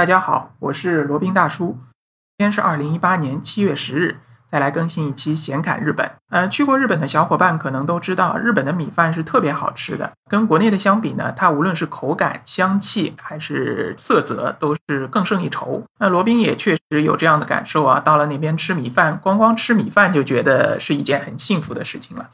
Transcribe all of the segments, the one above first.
大家好，我是罗宾大叔。今天是二零一八年七月十日，再来更新一期闲侃日本。呃，去过日本的小伙伴可能都知道，日本的米饭是特别好吃的。跟国内的相比呢，它无论是口感、香气还是色泽，都是更胜一筹。那罗宾也确实有这样的感受啊，到了那边吃米饭，光光吃米饭就觉得是一件很幸福的事情了。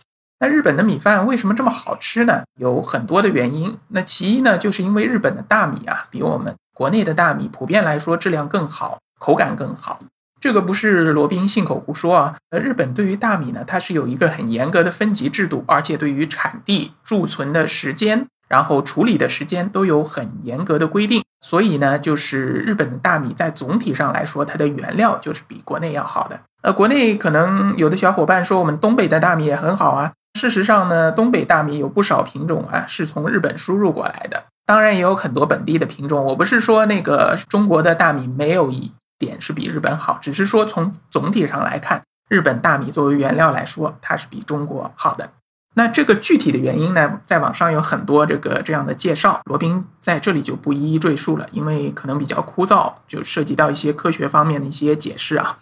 日本的米饭为什么这么好吃呢？有很多的原因。那其一呢，就是因为日本的大米啊，比我们国内的大米普遍来说质量更好，口感更好。这个不是罗宾信口胡说啊。呃，日本对于大米呢，它是有一个很严格的分级制度，而且对于产地、贮存的时间，然后处理的时间都有很严格的规定。所以呢，就是日本的大米在总体上来说，它的原料就是比国内要好的。呃，国内可能有的小伙伴说，我们东北的大米也很好啊。事实上呢，东北大米有不少品种啊，是从日本输入过来的。当然也有很多本地的品种。我不是说那个中国的大米没有一点是比日本好，只是说从总体上来看，日本大米作为原料来说，它是比中国好的。那这个具体的原因呢，在网上有很多这个这样的介绍，罗宾在这里就不一一赘述了，因为可能比较枯燥，就涉及到一些科学方面的一些解释啊。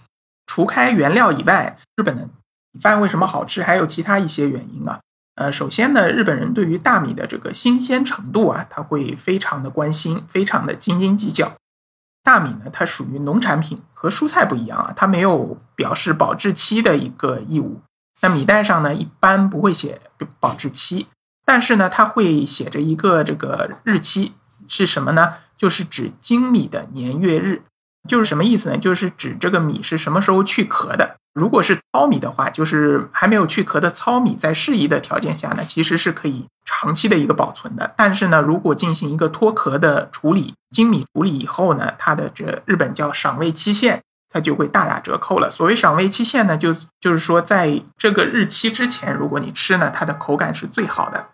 除开原料以外，日本的。米饭为什么好吃？还有其他一些原因啊。呃，首先呢，日本人对于大米的这个新鲜程度啊，他会非常的关心，非常的斤斤计较。大米呢，它属于农产品，和蔬菜不一样啊，它没有表示保质期的一个义务。那米袋上呢，一般不会写保质期，但是呢，它会写着一个这个日期，是什么呢？就是指精米的年月日。就是什么意思呢？就是指这个米是什么时候去壳的。如果是糙米的话，就是还没有去壳的糙米，在适宜的条件下呢，其实是可以长期的一个保存的。但是呢，如果进行一个脱壳的处理，精米处理以后呢，它的这日本叫赏味期限，它就会大打折扣了。所谓赏味期限呢，就就是说在这个日期之前，如果你吃呢，它的口感是最好的。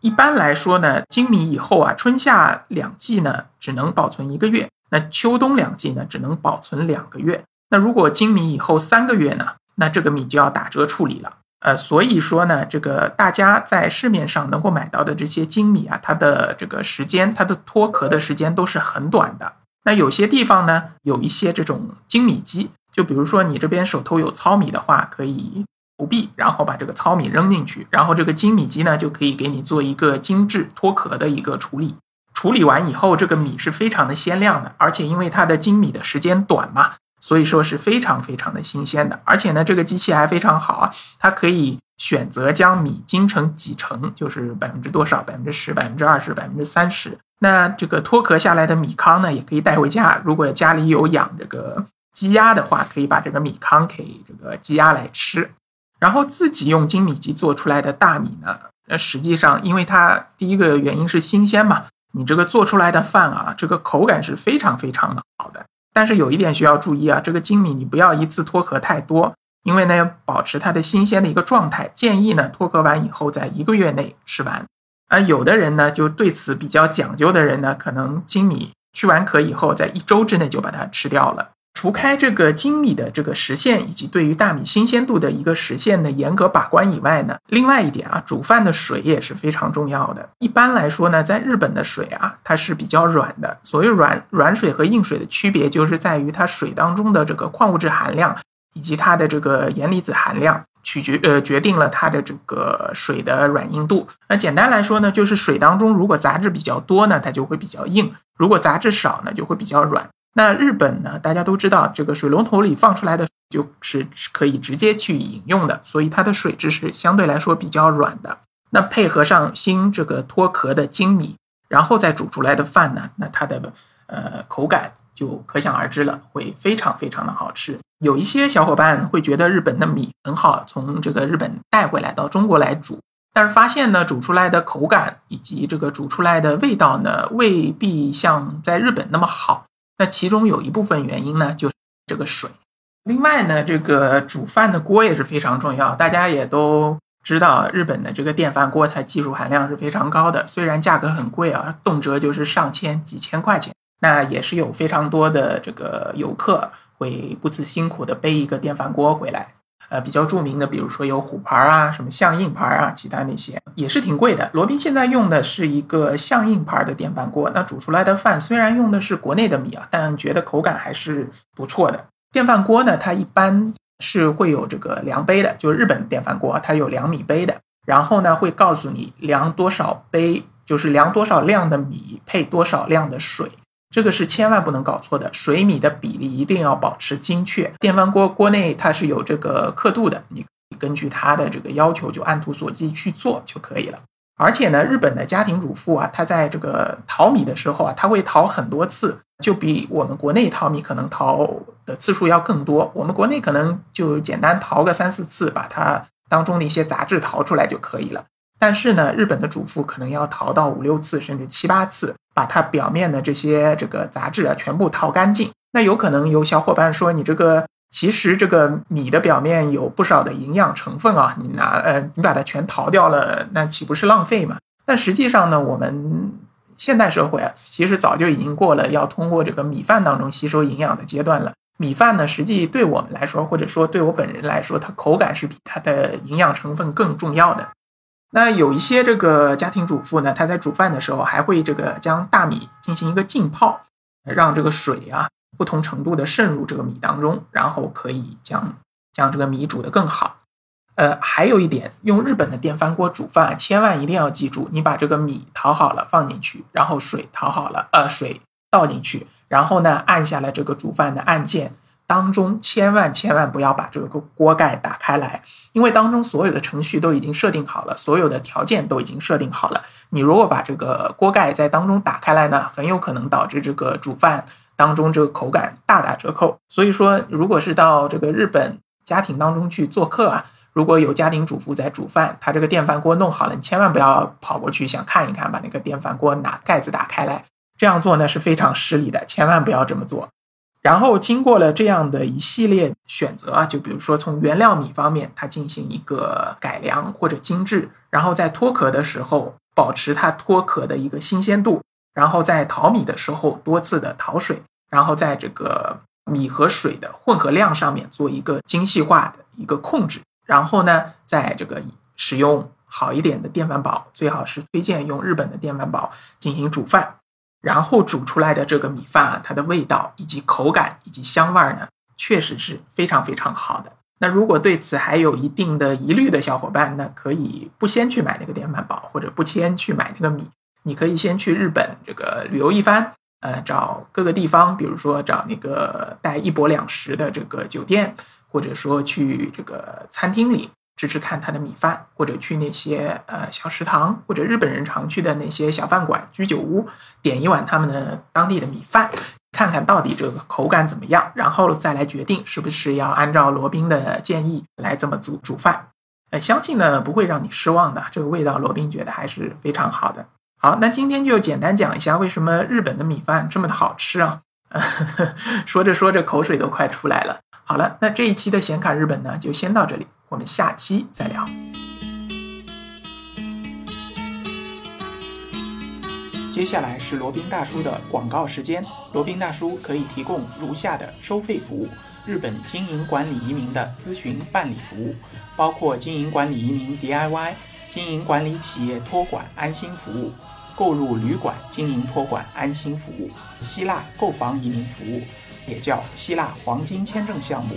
一般来说呢，精米以后啊，春夏两季呢，只能保存一个月。那秋冬两季呢，只能保存两个月。那如果精米以后三个月呢，那这个米就要打折处理了。呃，所以说呢，这个大家在市面上能够买到的这些精米啊，它的这个时间，它的脱壳的时间都是很短的。那有些地方呢，有一些这种精米机，就比如说你这边手头有糙米的话，可以不必，然后把这个糙米扔进去，然后这个精米机呢，就可以给你做一个精致脱壳的一个处理。处理完以后，这个米是非常的鲜亮的，而且因为它的精米的时间短嘛，所以说是非常非常的新鲜的。而且呢，这个机器还非常好啊，它可以选择将米精成几成，就是百分之多少，百分之十、百分之二十、百分之三十。那这个脱壳下来的米糠呢，也可以带回家。如果家里有养这个鸡鸭的话，可以把这个米糠给这个鸡鸭来吃。然后自己用精米机做出来的大米呢，那实际上因为它第一个原因是新鲜嘛。你这个做出来的饭啊，这个口感是非常非常的好的。但是有一点需要注意啊，这个精米你不要一次脱壳太多，因为呢要保持它的新鲜的一个状态。建议呢脱壳完以后，在一个月内吃完。而有的人呢就对此比较讲究的人呢，可能精米去完壳以后，在一周之内就把它吃掉了。除开这个精米的这个实现，以及对于大米新鲜度的一个实现的严格把关以外呢，另外一点啊，煮饭的水也是非常重要的。一般来说呢，在日本的水啊，它是比较软的。所谓软软水和硬水的区别，就是在于它水当中的这个矿物质含量以及它的这个盐离子含量，取决呃决定了它的这个水的软硬度。那简单来说呢，就是水当中如果杂质比较多呢，它就会比较硬；如果杂质少呢，就会比较软。那日本呢？大家都知道，这个水龙头里放出来的就是可以直接去饮用的，所以它的水质是相对来说比较软的。那配合上新这个脱壳的精米，然后再煮出来的饭呢，那它的呃口感就可想而知了，会非常非常的好吃。有一些小伙伴会觉得日本的米很好，从这个日本带回来到中国来煮，但是发现呢，煮出来的口感以及这个煮出来的味道呢，未必像在日本那么好。那其中有一部分原因呢，就是这个水。另外呢，这个煮饭的锅也是非常重要。大家也都知道，日本的这个电饭锅它技术含量是非常高的，虽然价格很贵啊，动辄就是上千、几千块钱。那也是有非常多的这个游客会不辞辛苦的背一个电饭锅回来。呃，比较著名的，比如说有虎牌啊，什么象印牌啊，其他那些也是挺贵的。罗宾现在用的是一个象印牌的电饭锅，那煮出来的饭虽然用的是国内的米啊，但觉得口感还是不错的。电饭锅呢，它一般是会有这个量杯的，就是日本电饭锅它有量米杯的，然后呢会告诉你量多少杯，就是量多少量的米配多少量的水。这个是千万不能搞错的，水米的比例一定要保持精确。电饭锅锅内它是有这个刻度的，你根据它的这个要求就按图索骥去做就可以了。而且呢，日本的家庭主妇啊，她在这个淘米的时候啊，她会淘很多次，就比我们国内淘米可能淘的次数要更多。我们国内可能就简单淘个三四次，把它当中的一些杂质淘出来就可以了。但是呢，日本的主妇可能要淘到五六次，甚至七八次。把它表面的这些这个杂质啊全部淘干净。那有可能有小伙伴说，你这个其实这个米的表面有不少的营养成分啊，你拿呃你把它全淘掉了，那岂不是浪费吗？但实际上呢，我们现代社会啊，其实早就已经过了要通过这个米饭当中吸收营养的阶段了。米饭呢，实际对我们来说，或者说对我本人来说，它口感是比它的营养成分更重要的。那有一些这个家庭主妇呢，她在煮饭的时候还会这个将大米进行一个浸泡，让这个水啊不同程度的渗入这个米当中，然后可以将将这个米煮得更好。呃，还有一点，用日本的电饭锅煮饭，千万一定要记住，你把这个米淘好了放进去，然后水淘好了，呃，水倒进去，然后呢按下了这个煮饭的按键。当中千万千万不要把这个锅盖打开来，因为当中所有的程序都已经设定好了，所有的条件都已经设定好了。你如果把这个锅盖在当中打开来呢，很有可能导致这个煮饭当中这个口感大打折扣。所以说，如果是到这个日本家庭当中去做客啊，如果有家庭主妇在煮饭，他这个电饭锅弄好了，你千万不要跑过去想看一看，把那个电饭锅拿盖子打开来，这样做呢是非常失礼的，千万不要这么做。然后经过了这样的一系列选择啊，就比如说从原料米方面，它进行一个改良或者精致，然后在脱壳的时候保持它脱壳的一个新鲜度，然后在淘米的时候多次的淘水，然后在这个米和水的混合量上面做一个精细化的一个控制，然后呢，在这个使用好一点的电饭煲，最好是推荐用日本的电饭煲进行煮饭。然后煮出来的这个米饭啊，它的味道以及口感以及香味呢，确实是非常非常好的。那如果对此还有一定的疑虑的小伙伴，那可以不先去买那个电饭煲，或者不先去买那个米，你可以先去日本这个旅游一番，呃，找各个地方，比如说找那个带一泊两食的这个酒店，或者说去这个餐厅里。吃吃看他的米饭，或者去那些呃小食堂，或者日本人常去的那些小饭馆、居酒屋，点一碗他们的当地的米饭，看看到底这个口感怎么样，然后再来决定是不是要按照罗宾的建议来这么煮煮饭。呃，相信呢不会让你失望的，这个味道罗宾觉得还是非常好的。好，那今天就简单讲一下为什么日本的米饭这么的好吃啊？说着说着口水都快出来了。好了，那这一期的显卡日本呢就先到这里。我们下期再聊。接下来是罗宾大叔的广告时间。罗宾大叔可以提供如下的收费服务：日本经营管理移民的咨询办理服务，包括经营管理移民 DIY、经营管理企业托管安心服务、购入旅馆经营托管安心服务、希腊购房移民服务，也叫希腊黄金签证项目。